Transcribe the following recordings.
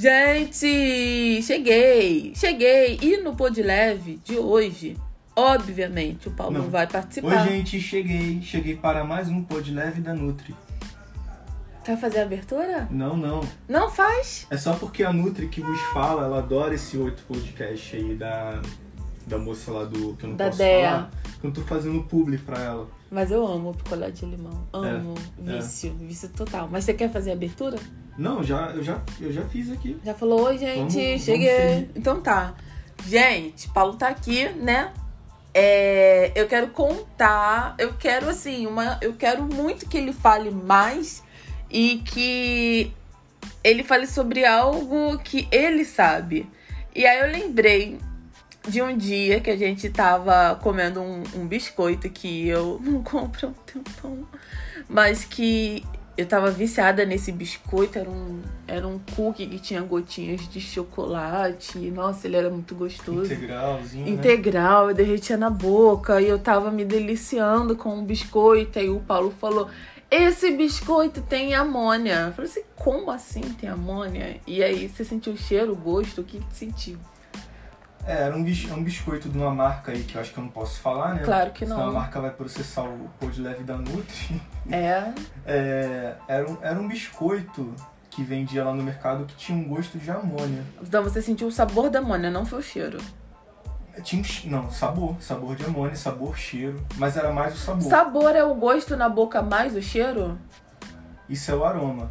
Gente, cheguei, cheguei. E no Pod Leve de hoje, obviamente, o Paulo Não. vai Oi, participar. gente, cheguei. Cheguei para mais um Pod Leve da Nutri. Quer fazer a abertura? Não, não. Não faz? É só porque a Nutri que vos fala, ela adora esse outro podcast aí da, da moça lá do. que eu não Da posso Dea. falar. Que eu tô fazendo publi pra ela. Mas eu amo picolé de limão. Amo. É, vício, vício total. Mas você quer fazer a abertura? Não, já, eu, já, eu já fiz aqui. Já falou, oi, gente, Vamos- vamos cheguei. seguir. então tá. Gente, Paulo tá aqui, né? É, eu quero contar, eu quero assim, uma, eu quero muito que ele fale mais e que ele fale sobre algo que ele sabe. E aí eu lembrei de um dia que a gente tava comendo um, um biscoito que eu não compro há um tempão, mas que eu tava viciada nesse biscoito. Era um, era um cookie que tinha gotinhas de chocolate. Nossa, ele era muito gostoso. Integralzinho. né? Integral, eu derretia na boca e eu tava me deliciando com o biscoito. Aí o Paulo falou: Esse biscoito tem amônia. Eu falei assim: Como assim tem amônia? E aí você sentiu o cheiro, o gosto? O que que sentiu? É, era um, bis- é um biscoito de uma marca aí que eu acho que eu não posso falar, né? Claro que Senão a não. marca vai processar o Pod Leve da Nutri. É. É, era, um, era um biscoito que vendia lá no mercado que tinha um gosto de amônia. Então você sentiu o sabor da amônia, não foi o cheiro. Tinha um, não, sabor, sabor de amônia, sabor, cheiro, mas era mais o sabor. Sabor é o gosto na boca mais o cheiro? Isso é o aroma.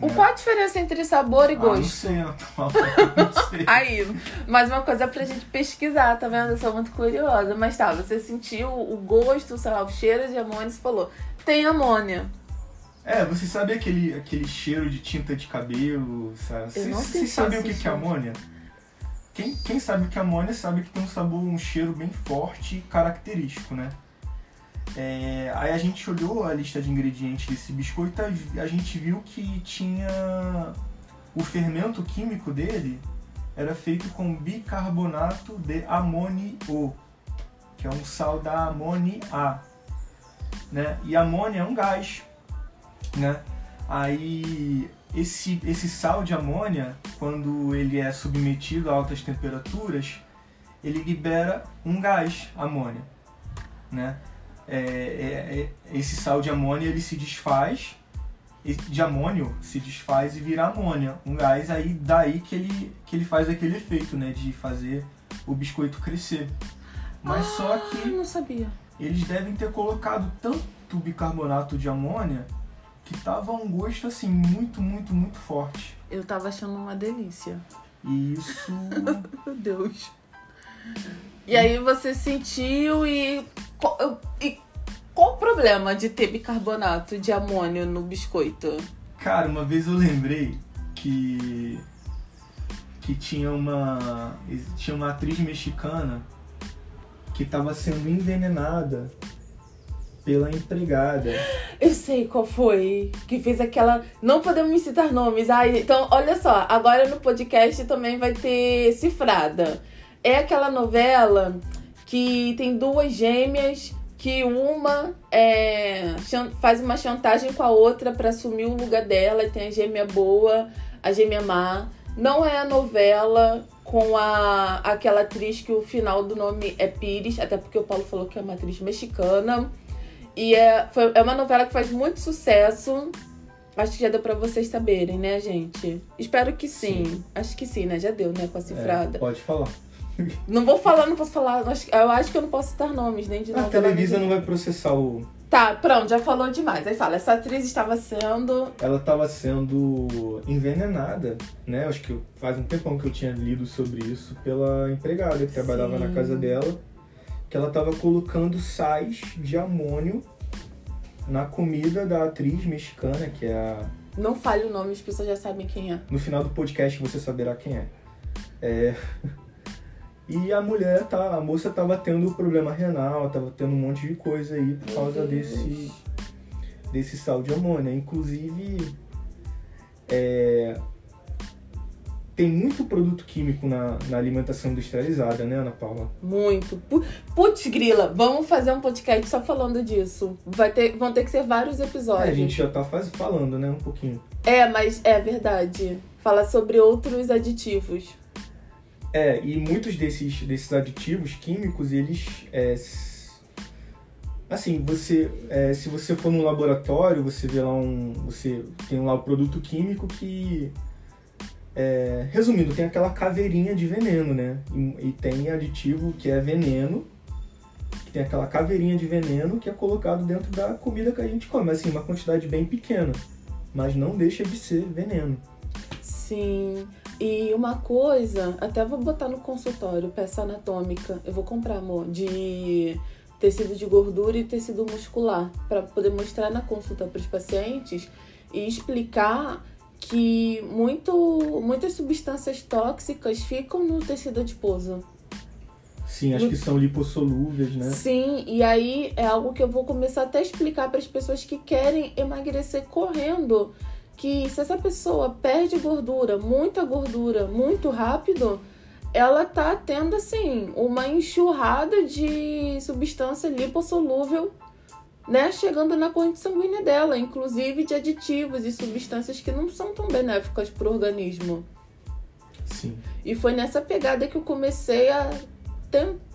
O né? qual a diferença entre sabor e Ah, não gosto? sei, Anapaula, não sei. Aí, mais uma coisa pra gente pesquisar, tá vendo? Eu sou muito curiosa. Mas tá, você sentiu o gosto, sei lá, o cheiro de amônia, você falou, tem amônia. É, você sabe aquele, aquele cheiro de tinta de cabelo, sabe? Eu não Vocês senti sabem o que, que é amônia? Quem, quem sabe o que é amônia sabe que tem um sabor, um cheiro bem forte e característico, né? É, aí a gente olhou a lista de ingredientes desse biscoito e a gente viu que tinha o fermento químico dele era feito com bicarbonato de amônio, que é um sal da amônia, né? E amônia é um gás, né? Aí esse, esse sal de amônia, quando ele é submetido a altas temperaturas, ele libera um gás, amônia, né? É, é- é- esse sal de amônia ele se desfaz, de amônio se desfaz e vira amônia, um gás aí daí que ele, que ele faz aquele efeito, né? De fazer o biscoito crescer. Mas só Ah, que não sabia. eles devem ter colocado tanto bicarbonato de amônia que tava um gosto assim muito, muito, muito forte. Eu tava achando uma delícia. E isso Meu Deus. E aí você sentiu e. qual- E qual o problema de ter bicarbonato de amônio no biscoito? Cara, uma vez eu lembrei que que tinha uma tinha uma atriz mexicana que estava sendo envenenada pela empregada. Eu sei qual foi. Que fez aquela. Não podemos citar nomes. Ai, então, olha só. Agora no podcast também vai ter cifrada. É aquela novela que tem duas gêmeas que uma é, faz uma chantagem com a outra pra assumir o lugar dela. E tem a gêmea boa, a gêmea má. Não é a novela com a aquela atriz que o final do nome é Pires, até porque o Paulo falou que é uma atriz mexicana. E é, foi, é uma novela que faz muito sucesso. Acho que já deu pra vocês saberem, né, gente? Espero que sim. Acho que sim, né? Já deu, né, com a cifrada. É, pode falar. Não vou falar, não posso falar. Eu acho que eu não posso citar nomes, nem de A. Televisa não vai processar o Tá, pronto, já falou demais. Aí fala, essa atriz estava sendo. ela estava sendo envenenada, né? Acho que faz um tempão que eu tinha lido sobre isso pela empregada que trabalhava Sim. na casa dela, que ela estava colocando sais de amônio na comida da atriz mexicana, que é a... Não fale o nome, as pessoas já sabem quem é. no final do podcast você saberá quem é. É, E a mulher tá, a moça tava tendo problema renal, tava tendo um monte de coisa aí por causa desse desse sal de amônia. Inclusive, é, tem muito produto químico na, na alimentação industrializada, né, Ana Paula? Muito. Pu- Putz, grila, vamos fazer um podcast só falando disso. Vai ter, vão ter que ser vários É, episódios. a gente já tá faz, falando, né, um pouquinho. É, mas é verdade. Fala sobre outros aditivos. É, e muitos desses, desses aditivos químicos, eles. É, assim, você. É, se você for num laboratório, você vê lá um. Você tem lá o produto químico que. É, resumindo, tem aquela caveirinha de veneno, né? E, e tem aditivo que é veneno, que tem aquela caveirinha de veneno que é colocado dentro da comida que a gente come. Assim, uma quantidade bem pequena, mas não deixa de ser veneno. Sim. E uma coisa, até vou botar no consultório, peça anatômica. Eu vou comprar, amor, de tecido de gordura e tecido muscular, para poder mostrar na consulta para os pacientes e explicar que muito, muitas substâncias tóxicas ficam no tecido adiposo. Sim, acho no... que são lipossolúveis, né? Sim, e aí é algo que eu vou começar até a explicar para as pessoas que querem emagrecer correndo que se essa pessoa perde gordura, muita gordura, muito rápido, ela tá tendo assim uma enxurrada de substância lipossolúvel, né, chegando na corrente sanguínea dela, inclusive de aditivos e substâncias que não são tão benéficas para o organismo. Sim. E foi nessa pegada que eu comecei a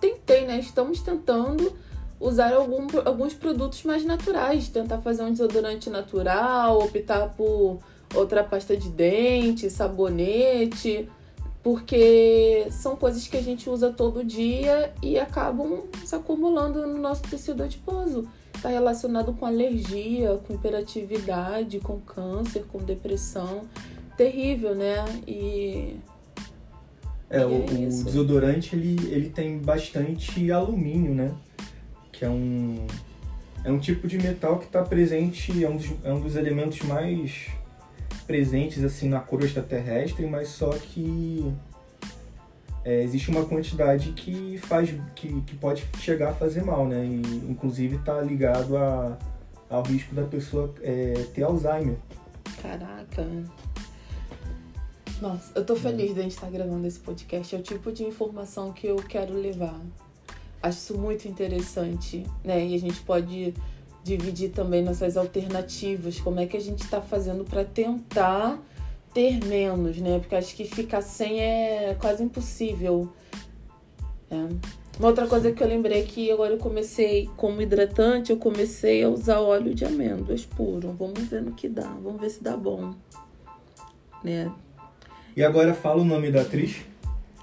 tentei, né? Estamos tentando usar algum, alguns produtos mais naturais, tentar fazer um desodorante natural, optar por outra pasta de dente, sabonete, porque são coisas que a gente usa todo dia e acabam se acumulando no nosso tecido adiposo. Está relacionado com alergia, com hiperatividade, com câncer, com depressão. Terrível, né? E é, e o, é o, desodorante ele, ele tem bastante alumínio, né? Que é um, é um tipo de metal que está presente, é um, dos, é um dos elementos mais presentes assim na crosta terrestre, mas só que é, existe uma quantidade que faz que, que pode chegar a fazer mal, né? E inclusive está ligado a, ao risco da pessoa é, ter Alzheimer. Caraca. Nossa, eu tô feliz de a gente estar tá gravando esse podcast. É o tipo de informação que eu quero levar acho isso muito interessante, né? E a gente pode dividir também nossas alternativas, como é que a gente está fazendo para tentar ter menos, né? Porque acho que ficar sem é quase impossível. É. Uma outra coisa que eu lembrei é que agora eu comecei, como hidratante, eu comecei a usar óleo de amêndoas puro. Vamos ver no que dá, vamos ver se dá bom. Né? E agora fala o nome da atriz?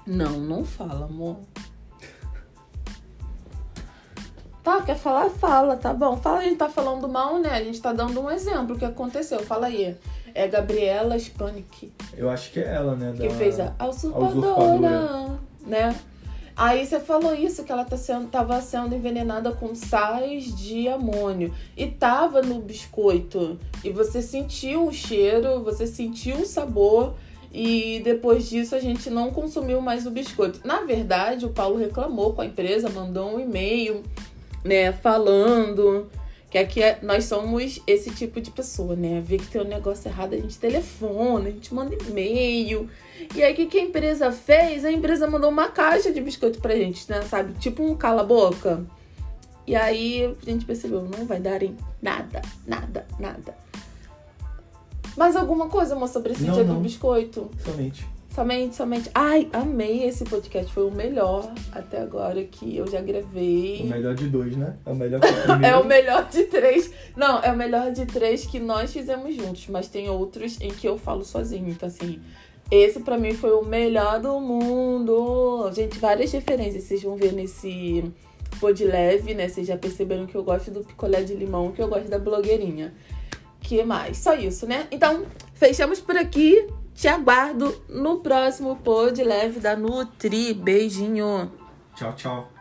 Não, não fala, amor. Tá, quer falar? Fala, tá bom. Fala, a gente tá falando mal, né? A gente tá dando um exemplo que aconteceu. Fala aí. É Gabriela Spanik. Eu acho que é ela, né? Da... Que fez a, a usurpadora, né? Aí você falou isso, que ela tá sendo, tava sendo envenenada com sais de amônio. E tava no biscoito. E você sentiu o cheiro, você sentiu o sabor. E depois disso a gente não consumiu mais o biscoito. Na verdade, o Paulo reclamou com a empresa, mandou um e-mail né, falando que aqui é, nós somos esse tipo de pessoa, né? Vê que tem um negócio errado, a gente telefona, a gente manda e-mail. E aí, o que, que a empresa fez? A empresa mandou uma caixa de biscoito pra gente, né? Sabe? Tipo um cala-boca. E aí, a gente percebeu, não vai dar em nada, nada, nada. Mais alguma coisa, moça, sobre esse não, dia não. do biscoito? Somente. Somente, somente. Ai, amei esse podcast. Foi o melhor até agora que eu já gravei. O melhor de dois, né? É o melhor o É o melhor de três. Não, é o melhor de três que nós fizemos juntos. Mas tem outros em que eu falo sozinho. Então, assim, esse para mim foi o melhor do mundo. Gente, várias referências vocês vão ver nesse pod leve, né? Vocês já perceberam que eu gosto do picolé de limão, que eu gosto da blogueirinha. Que mais? Só isso, né? Então, fechamos por aqui. Te aguardo no próximo Pod Leve da Nutri. Beijinho. Tchau, tchau.